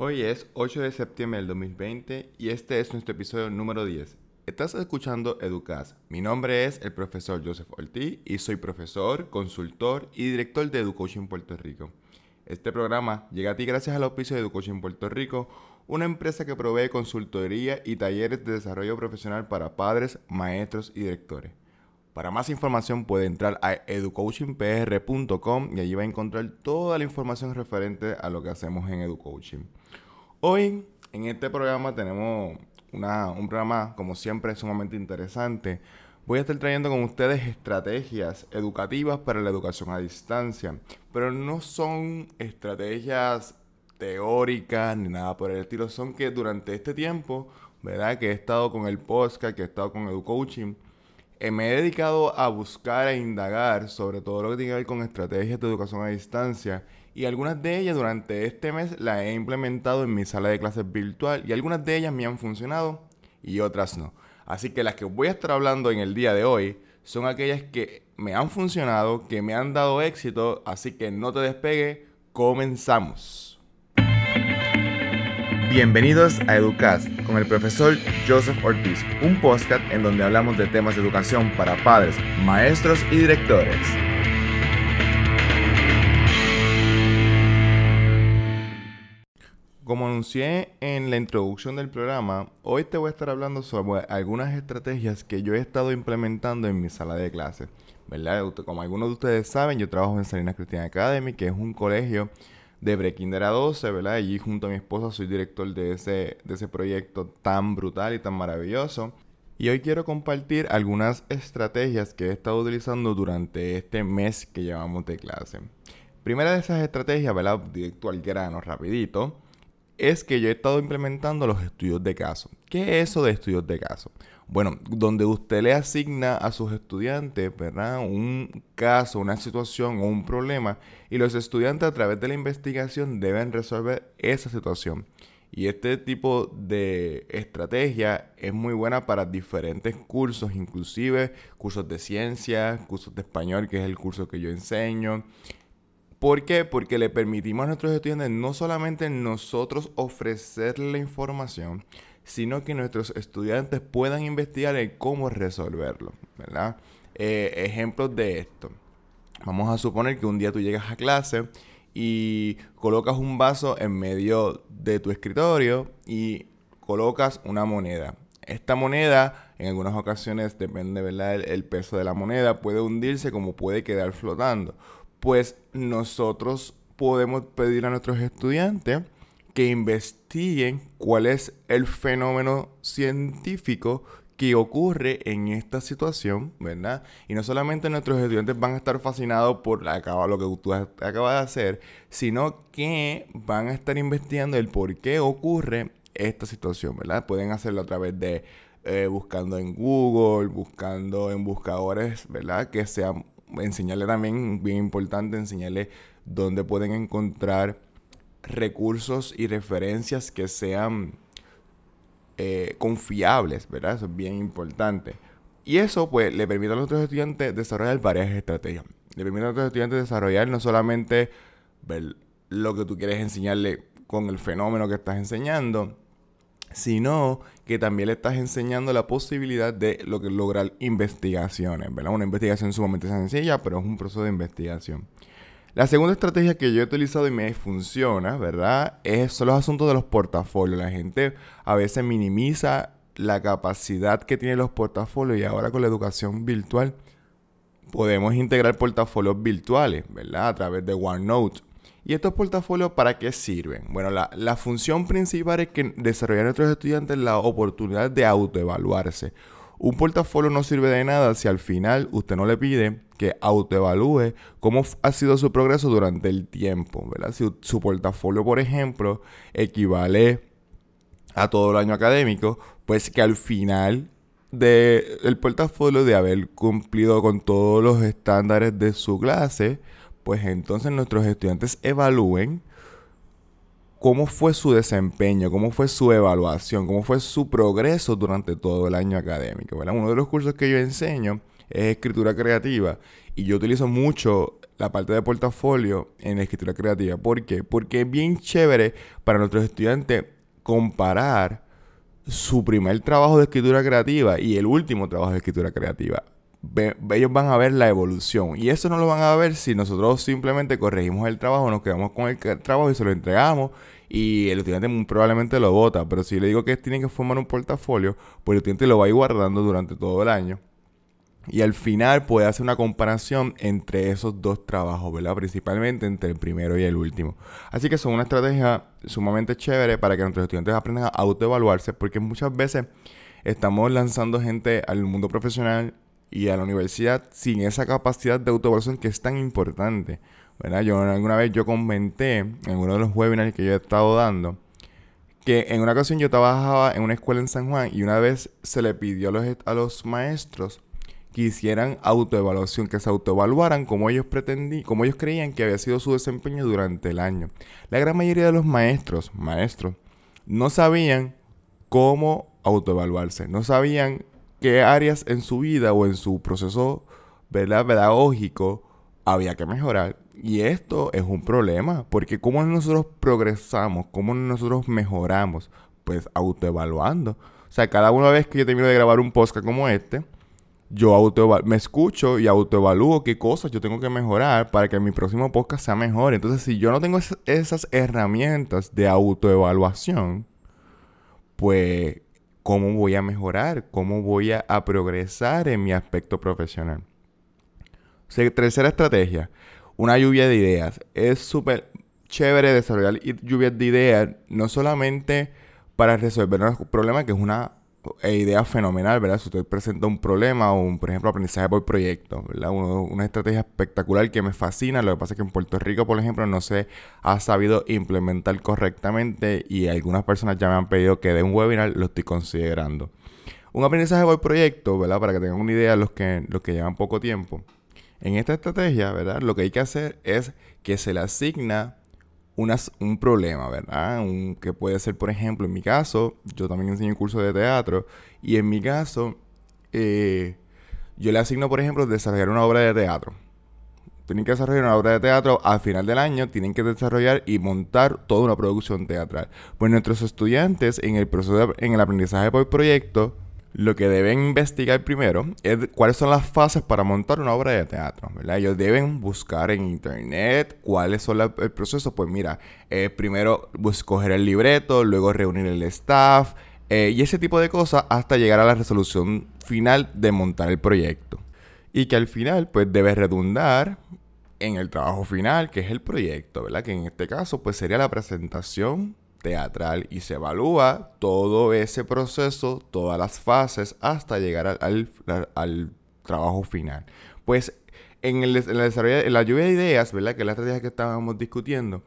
Hoy es 8 de septiembre del 2020 y este es nuestro episodio número 10. Estás escuchando Educas. Mi nombre es el profesor Joseph Ortiz y soy profesor, consultor y director de Educoaching Puerto Rico. Este programa llega a ti gracias al auspicio de Educoaching Puerto Rico, una empresa que provee consultoría y talleres de desarrollo profesional para padres, maestros y directores. Para más información puede entrar a educoachingpr.com y allí va a encontrar toda la información referente a lo que hacemos en Educoaching. Hoy en este programa tenemos un programa como siempre sumamente interesante. Voy a estar trayendo con ustedes estrategias educativas para la educación a distancia, pero no son estrategias teóricas ni nada por el estilo, son que durante este tiempo, ¿verdad? Que he estado con el podcast, que he estado con Educoaching, eh, me he dedicado a buscar e indagar sobre todo lo que tiene que ver con estrategias de educación a distancia y algunas de ellas durante este mes las he implementado en mi sala de clases virtual y algunas de ellas me han funcionado y otras no. Así que las que voy a estar hablando en el día de hoy son aquellas que me han funcionado, que me han dado éxito, así que no te despegue, comenzamos. Bienvenidos a Educast con el profesor Joseph Ortiz, un podcast en donde hablamos de temas de educación para padres, maestros y directores. Como anuncié en la introducción del programa, hoy te voy a estar hablando sobre algunas estrategias que yo he estado implementando en mi sala de clases. ¿verdad? Como algunos de ustedes saben, yo trabajo en Salinas Christian Academy, que es un colegio de Brekinder a 12, ¿verdad? Allí junto a mi esposa soy director de ese, de ese proyecto tan brutal y tan maravilloso. Y hoy quiero compartir algunas estrategias que he estado utilizando durante este mes que llevamos de clase. Primera de esas estrategias, ¿verdad? Directo al grano, rapidito, es que yo he estado implementando los estudios de caso. ¿Qué es eso de estudios de caso? Bueno, donde usted le asigna a sus estudiantes, ¿verdad? Un caso, una situación o un problema y los estudiantes a través de la investigación deben resolver esa situación. Y este tipo de estrategia es muy buena para diferentes cursos, inclusive cursos de ciencia, cursos de español, que es el curso que yo enseño. ¿Por qué? Porque le permitimos a nuestros estudiantes no solamente nosotros ofrecerle la información, sino que nuestros estudiantes puedan investigar en cómo resolverlo, ¿verdad? Eh, ejemplos de esto. Vamos a suponer que un día tú llegas a clase y colocas un vaso en medio de tu escritorio y colocas una moneda. Esta moneda, en algunas ocasiones, depende ¿verdad? el peso de la moneda, puede hundirse como puede quedar flotando. Pues nosotros podemos pedir a nuestros estudiantes que investiguen cuál es el fenómeno científico que ocurre en esta situación, ¿verdad? Y no solamente nuestros estudiantes van a estar fascinados por lo que tú acabas de hacer, sino que van a estar investigando el por qué ocurre esta situación, ¿verdad? Pueden hacerlo a través de eh, buscando en Google, buscando en buscadores, ¿verdad? Que sean, enseñarle también, bien importante, enseñarle dónde pueden encontrar recursos y referencias que sean eh, confiables, ¿verdad? Eso es bien importante. Y eso, pues, le permite a nuestros estudiantes desarrollar varias estrategias. Le permite a nuestros estudiantes desarrollar no solamente ver lo que tú quieres enseñarle con el fenómeno que estás enseñando, sino que también le estás enseñando la posibilidad de lo que lograr investigaciones, ¿verdad? Una investigación sumamente sencilla, pero es un proceso de investigación. La segunda estrategia que yo he utilizado y me funciona, ¿verdad? Es, son los asuntos de los portafolios. La gente a veces minimiza la capacidad que tienen los portafolios y ahora con la educación virtual podemos integrar portafolios virtuales, ¿verdad? A través de OneNote. ¿Y estos portafolios para qué sirven? Bueno, la, función principal es que desarrollar a nuestros estudiantes la oportunidad de autoevaluarse. Un portafolio no sirve de nada si al final usted no le pide que autoevalúe cómo ha sido su progreso durante el tiempo, ¿verdad? Si su portafolio, por ejemplo, equivale a todo el año académico, pues que al final del portafolio de haber cumplido con todos los estándares de su clase, pues entonces nuestros estudiantes evalúen cómo fue su desempeño, cómo fue su evaluación, cómo fue su progreso durante todo el año académico. Uno de los cursos que yo enseño es escritura creativa y yo utilizo mucho la parte de portafolio en escritura creativa. ¿Por qué? Porque es bien chévere para nuestros estudiantes comparar su primer trabajo de escritura creativa y el último trabajo de escritura creativa. Ellos van a ver la evolución y eso no lo van a ver si nosotros simplemente corregimos el trabajo, nos quedamos con el trabajo y se lo entregamos y el estudiante probablemente lo vota, pero si le digo que tiene que formar un portafolio, pues el estudiante lo va a ir guardando durante todo el año y al final puede hacer una comparación entre esos dos trabajos, ¿verdad? Principalmente entre el primero y el último. Así que son una estrategia sumamente chévere para que nuestros estudiantes aprendan a autoevaluarse, porque muchas veces estamos lanzando gente al mundo profesional y a la universidad sin esa capacidad de autoevaluación que es tan importante, ¿verdad? Yo alguna vez yo comenté en uno de los webinars que yo he estado dando que en una ocasión yo trabajaba en una escuela en San Juan y una vez se le pidió a los, a los maestros que hicieran autoevaluación, que se autoevaluaran como ellos pretendían, como ellos creían que había sido su desempeño durante el año. La gran mayoría de los maestros, maestros, no sabían cómo autoevaluarse, no sabían qué áreas en su vida o en su proceso ¿verdad? pedagógico había que mejorar. Y esto es un problema, porque cómo nosotros progresamos, cómo nosotros mejoramos, pues autoevaluando. O sea, cada una vez que yo termino de grabar un podcast como este, yo me escucho y autoevalúo qué cosas yo tengo que mejorar para que mi próximo podcast sea mejor. Entonces, si yo no tengo esas herramientas de autoevaluación, pues, ¿cómo voy a mejorar? ¿Cómo voy a, progresar en mi aspecto profesional? tercera estrategia, una lluvia de ideas. Es súper chévere desarrollar lluvias de ideas, no solamente para resolver un problema, que es una e idea fenomenal, ¿verdad? Si usted presenta un problema o, un, por ejemplo, aprendizaje por proyecto, ¿verdad? una estrategia espectacular que me fascina. Lo que pasa es que en Puerto Rico, por ejemplo, no se ha sabido implementar correctamente y algunas personas ya me han pedido que dé un webinar, lo estoy considerando. Un aprendizaje por proyecto, ¿verdad? Para que tengan una idea los que, los que llevan poco tiempo. En esta estrategia, ¿verdad? Lo que hay que hacer es que se le asigna un problema, ¿verdad? Un, que puede ser, por ejemplo, en mi caso, yo también enseño un curso de teatro y en mi caso, eh, yo le asigno, por ejemplo, desarrollar una obra de teatro. Tienen que desarrollar una obra de teatro al final del año, tienen que desarrollar y montar toda una producción teatral. Pues nuestros estudiantes en el proceso de, en el aprendizaje por proyecto lo que deben investigar primero es cuáles son las fases para montar una obra de teatro, ¿verdad? Ellos deben buscar en internet cuáles son el proceso. Pues mira, eh, primero escoger el libreto, luego reunir el staff eh, y ese tipo de cosas hasta llegar a la resolución final de montar el proyecto. Y que al final, pues debe redundar en el trabajo final, que es el proyecto, ¿verdad? Que en este caso, pues sería la presentación teatral y se evalúa todo ese proceso, todas las fases hasta llegar al, trabajo final. Pues en el, desarrollo, en la lluvia de ideas, ¿verdad? Que es la estrategia que estábamos discutiendo,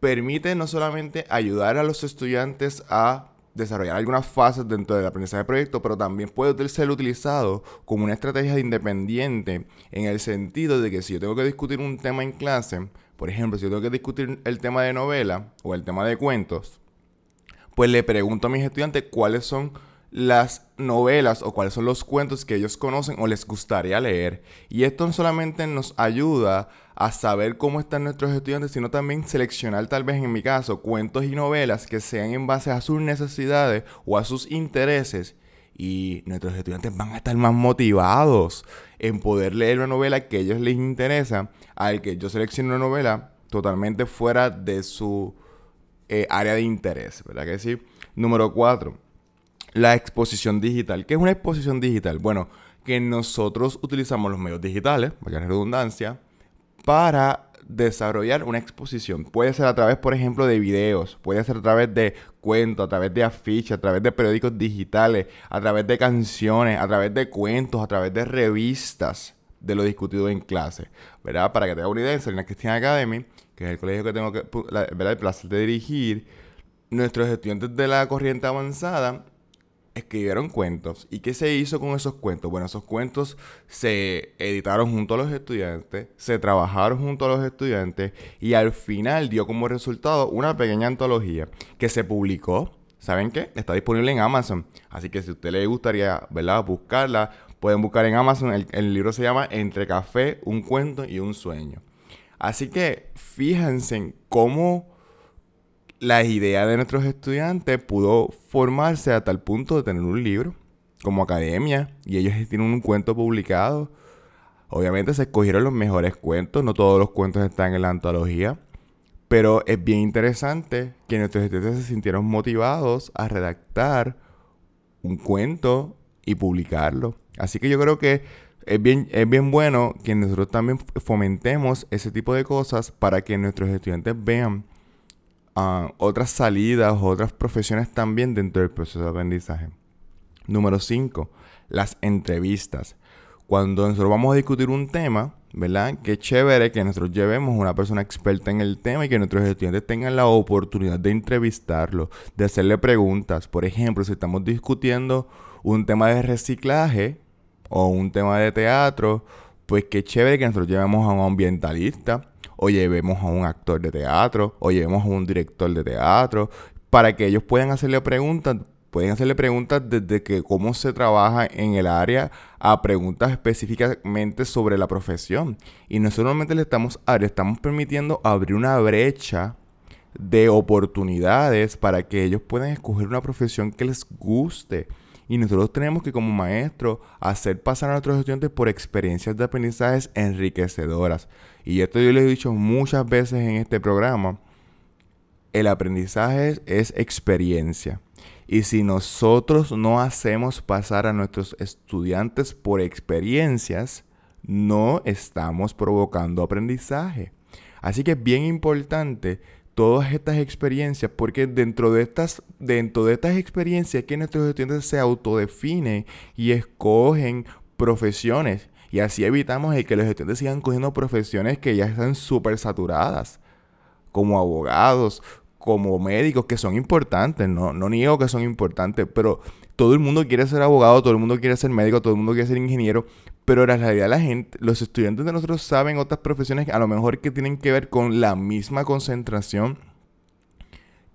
permite no solamente ayudar a los estudiantes a desarrollar algunas fases dentro del aprendizaje de proyecto, pero también puede ser utilizado como una estrategia independiente en el sentido de que si yo tengo que discutir un tema en clase, por ejemplo, si yo tengo que discutir el tema de novela o el tema de cuentos, pues le pregunto a mis estudiantes cuáles son las novelas o cuáles son los cuentos que ellos conocen o les gustaría leer. Y esto no solamente nos ayuda a saber cómo están nuestros estudiantes, sino también seleccionar tal vez en mi caso cuentos y novelas que sean en base a sus necesidades o a sus intereses. Y nuestros estudiantes van a estar más motivados en poder leer una novela que a ellos les interesa, al que yo seleccione una novela totalmente fuera de su eh, área de interés, ¿verdad que sí? Número cuatro, la exposición digital. ¿Qué es una exposición digital? Bueno, que nosotros utilizamos los medios digitales, para redundancia, para desarrollar una exposición. Puede ser a través, por ejemplo, de videos, puede ser a través de cuentos, a través de afiches, a través de periódicos digitales, a través de canciones, a través de cuentos, a través de revistas de lo discutido en clase, ¿verdad? Para que tenga una idea, en Christian Academy, que es el colegio que tengo que, ¿verdad? el placer de dirigir, nuestros estudiantes de la corriente avanzada escribieron cuentos. ¿Y qué se hizo con esos cuentos? Bueno, esos cuentos se editaron junto a los estudiantes, se trabajaron junto a los estudiantes y al final dio como resultado una pequeña antología que se publicó. ¿Saben qué? Está disponible en Amazon. Así que si a usted le gustaría, ¿verdad? Buscarla, pueden buscar en Amazon. El, el libro se llama Entre café, un cuento y un sueño. Así que fíjense en cómo la idea de nuestros estudiantes pudo formarse a tal punto de tener un libro como academia y ellos tienen un cuento publicado. Obviamente se escogieron los mejores cuentos, no todos los cuentos están en la antología, pero es bien interesante que nuestros estudiantes se sintieron motivados a redactar un cuento y publicarlo. Así que yo creo que es bien, es bien bueno que nosotros también fomentemos ese tipo de cosas para que nuestros estudiantes vean ah, otras salidas otras profesiones también dentro del proceso de aprendizaje. Número 5. Las entrevistas. Cuando nosotros vamos a discutir un tema, ¿verdad? Qué chévere que nosotros llevemos una persona experta en el tema y que nuestros estudiantes tengan la oportunidad de entrevistarlo, de hacerle preguntas. Por ejemplo, si estamos discutiendo un tema de reciclaje, o un tema de teatro, pues qué chévere que nosotros llevemos a un ambientalista, o llevemos a un actor de teatro, o llevemos a un director de teatro, para que ellos puedan hacerle preguntas, pueden hacerle preguntas desde que cómo se trabaja en el área a preguntas específicamente sobre la profesión. Y no solamente le estamos, le estamos permitiendo abrir una brecha de oportunidades para que ellos puedan escoger una profesión que les guste. Y nosotros tenemos que como maestros hacer pasar a nuestros estudiantes por experiencias de aprendizajes enriquecedoras. Y esto yo les he dicho muchas veces en este programa. El aprendizaje es experiencia. Y si nosotros no hacemos pasar a nuestros estudiantes por experiencias, no estamos provocando aprendizaje. Así que es bien importante todas estas experiencias, porque dentro de estas, dentro de estas experiencias que nuestros estudiantes se autodefinen y escogen profesiones. Y así evitamos el que los estudiantes sigan cogiendo profesiones que ya están súper saturadas, como abogados, como médicos, que son importantes, no, no niego que son importantes, pero todo el mundo quiere ser abogado, todo el mundo quiere ser médico, todo el mundo quiere ser ingeniero, pero en realidad la gente, los estudiantes de nosotros saben otras profesiones a lo mejor que tienen que ver con la misma concentración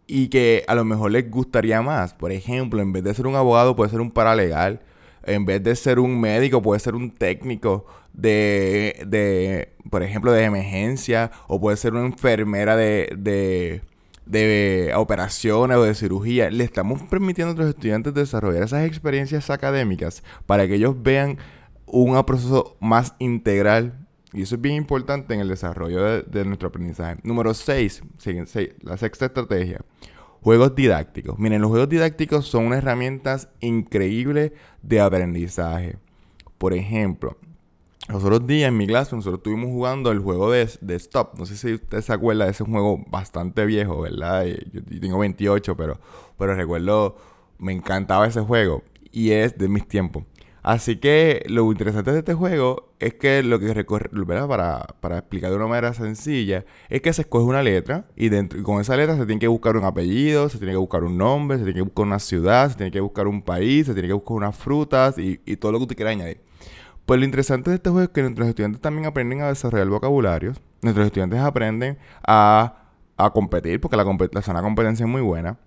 y que a lo mejor les gustaría más. Por ejemplo, en vez de ser un abogado puede ser un paralegal, en vez de ser un médico puede ser un técnico de, de por ejemplo, de emergencia o puede ser una enfermera de, de de operaciones o de cirugía, le estamos permitiendo a nuestros estudiantes desarrollar esas experiencias académicas para que ellos vean un proceso más integral. Y eso es bien importante en el desarrollo de, nuestro aprendizaje. Número 6, la sexta estrategia. Juegos didácticos. Miren, los juegos didácticos son unas herramientas increíbles de aprendizaje. Por ejemplo, los otros días en mi clase nosotros estuvimos jugando el juego de, Stop. No sé si usted se acuerda ese juego bastante viejo, ¿verdad? Yo, yo tengo 28, pero, pero recuerdo, me encantaba ese juego. Y es de mis tiempos. Así que lo interesante de este juego es que lo que recorre, ¿verdad? Para, para explicar de una manera sencilla, es que se escoge una letra y, dentro, con esa letra se tiene que buscar un apellido, se tiene que buscar un nombre, se tiene que buscar una ciudad, se tiene que buscar un país, se tiene que buscar unas frutas y, todo lo que usted quiera añadir. Pues lo interesante de este juego es que nuestros estudiantes también aprenden a desarrollar vocabularios, nuestros estudiantes aprenden a, a competir, porque la, la zona de competencia es muy buena,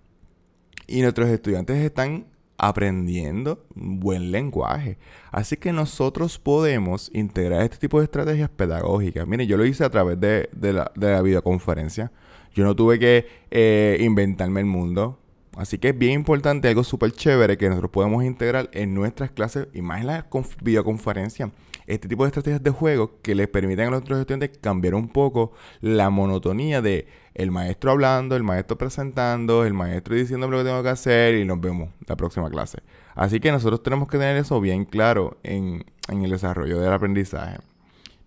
y nuestros estudiantes están aprendiendo buen lenguaje. Así que nosotros podemos integrar este tipo de estrategias pedagógicas. Mire, yo lo hice a través de, la, videoconferencia. Yo no tuve que eh, inventarme el mundo. Así que es bien importante, algo súper chévere que nosotros podemos integrar en nuestras clases y más en la videoconferencia este tipo de estrategias de juego que les permiten a nuestros estudiantes cambiar un poco la monotonía de el maestro hablando, el maestro presentando, el maestro diciendo lo que tengo que hacer y nos vemos la próxima clase. Así que nosotros tenemos que tener eso bien claro en, en el desarrollo del aprendizaje.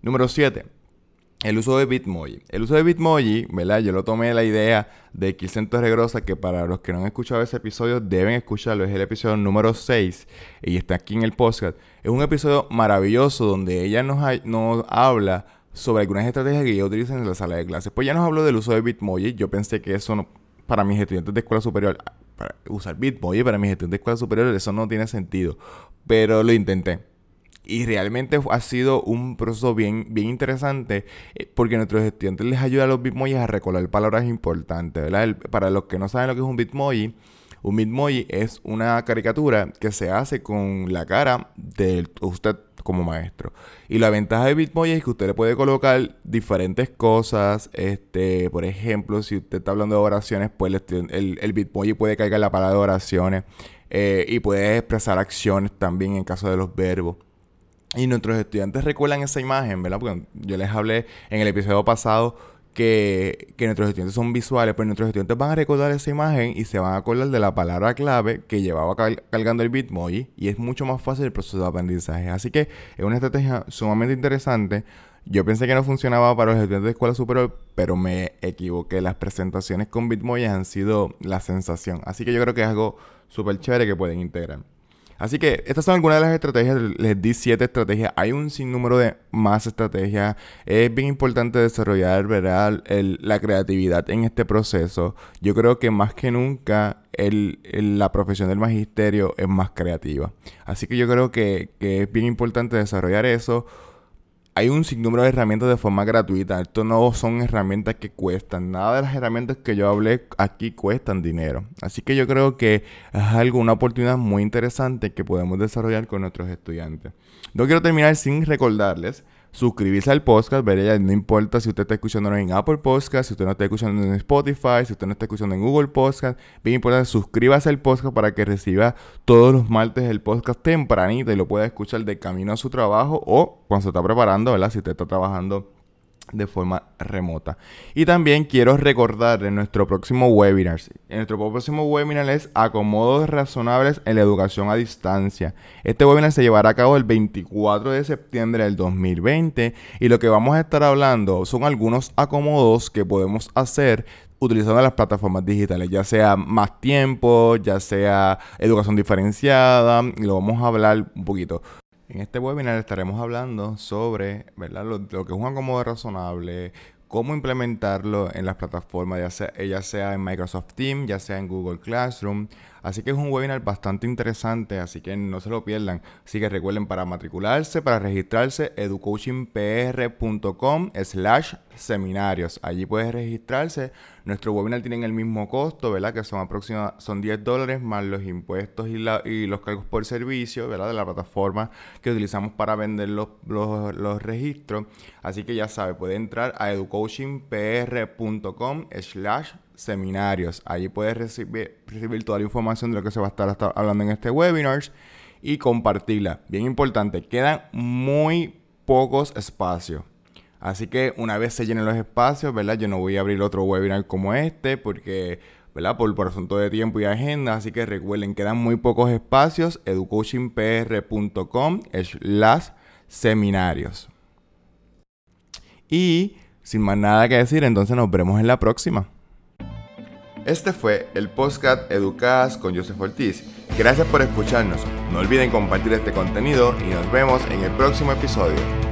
Número 7 el uso de Bitmoji. El uso de Bitmoji, ¿verdad? Yo lo tomé la idea de Kilsen Regrosa, que para los que no han escuchado ese episodio, deben escucharlo. Es el episodio número 6 y está aquí en el podcast. Es un episodio maravilloso donde ella nos, habla sobre algunas estrategias que ella utiliza en la sala de clases. Pues ya nos habló del uso de Bitmoji. Yo pensé que eso no, para mis estudiantes de escuela superior, para usar Bitmoji para mis estudiantes de escuela superior, eso no tiene sentido. Pero lo intenté. Y realmente ha sido un proceso bien, bien interesante eh, porque nuestros estudiantes les ayuda a los Bitmojis a recordar palabras importantes, ¿verdad? para los que no saben lo que es un Bitmoji, Un Bitmoji es una caricatura que se hace con la cara de usted como maestro. Y la ventaja de Bitmoji es que usted le puede colocar diferentes cosas. Este, por ejemplo, si usted está hablando de oraciones, pues el, el Bitmoji puede cargar la palabra de oraciones. Eh, y puede expresar acciones también en caso de los verbos. Y nuestros estudiantes recuerdan esa imagen, ¿verdad? Porque yo les hablé en el episodio pasado que, nuestros estudiantes son visuales, pues nuestros estudiantes van a recordar esa imagen y se van a acordar de la palabra clave que llevaba cargando el Bitmoji y es mucho más fácil el proceso de aprendizaje. Así que es una estrategia sumamente interesante. Yo pensé que no funcionaba para los estudiantes de escuela superior, pero me equivoqué. Las presentaciones con Bitmoji han sido la sensación. Así que yo creo que es algo súper chévere que pueden integrar. Así que estas son algunas de las estrategias. Les di siete estrategias. Hay un sinnúmero de más estrategias. Es bien importante desarrollar ¿verdad? la creatividad en este proceso. Yo creo que más que nunca la profesión del magisterio es más creativa. Así que yo creo que, que es bien importante desarrollar eso hay un sinnúmero de herramientas de forma gratuita. Esto no son herramientas que cuestan. Nada de las herramientas que yo hablé aquí cuestan dinero. Así que yo creo que es algo, una oportunidad muy interesante que podemos desarrollar con nuestros estudiantes. No quiero terminar sin recordarles suscribirse al podcast, ¿verdad? No importa si usted está escuchando en Apple Podcast, si usted no está escuchando en Spotify, si usted no está escuchando en Google Podcast, bien importante, suscríbase al podcast para que reciba todos los martes el podcast tempranito y lo pueda escuchar de camino a su trabajo o cuando se está preparando, ¿verdad? Si usted está trabajando de forma remota. Y también quiero recordar en nuestro próximo webinar. En nuestro próximo webinar es Acomodos razonables en la educación a distancia. Este webinar se llevará a cabo el 24 de septiembre del 2020 y lo que vamos a estar hablando son algunos acomodos que podemos hacer utilizando las plataformas digitales, ya sea más tiempo, ya sea educación diferenciada, y lo vamos a hablar un poquito. En este webinar estaremos hablando sobre ¿verdad? Lo, que es un acomodo razonable, cómo implementarlo en las plataformas, ya sea, ya sea en Microsoft Teams, ya sea en Google Classroom. Así que es un webinar bastante interesante, así que no se lo pierdan. Así que recuerden para matricularse, para registrarse, educoachingpr.com slash seminarios. Allí puedes registrarse. Nuestro webinar tiene el mismo costo, ¿verdad? Que son aproximadamente son 10 dólares más los impuestos y, y, los cargos por servicio, ¿verdad? De la plataforma que utilizamos para vender los, los, registros. Así que ya sabe, puede entrar a educoachingpr.com slash seminarios. Allí puedes recibir, recibir toda la información de lo que se va a estar hablando en este webinar y compartirla. Bien importante, quedan muy pocos espacios. Así que una vez se llenen los espacios, ¿verdad? Yo no voy a abrir otro webinar como este porque, ¿verdad? Por, por asunto de tiempo y agenda. Así que recuerden, quedan muy pocos espacios. educoachingpr.com las seminarios. Y sin más nada que decir, entonces nos veremos en la próxima. Este fue el podcast Educadas con Joseph Ortiz. Gracias por escucharnos. No olviden compartir este contenido y nos vemos en el próximo episodio.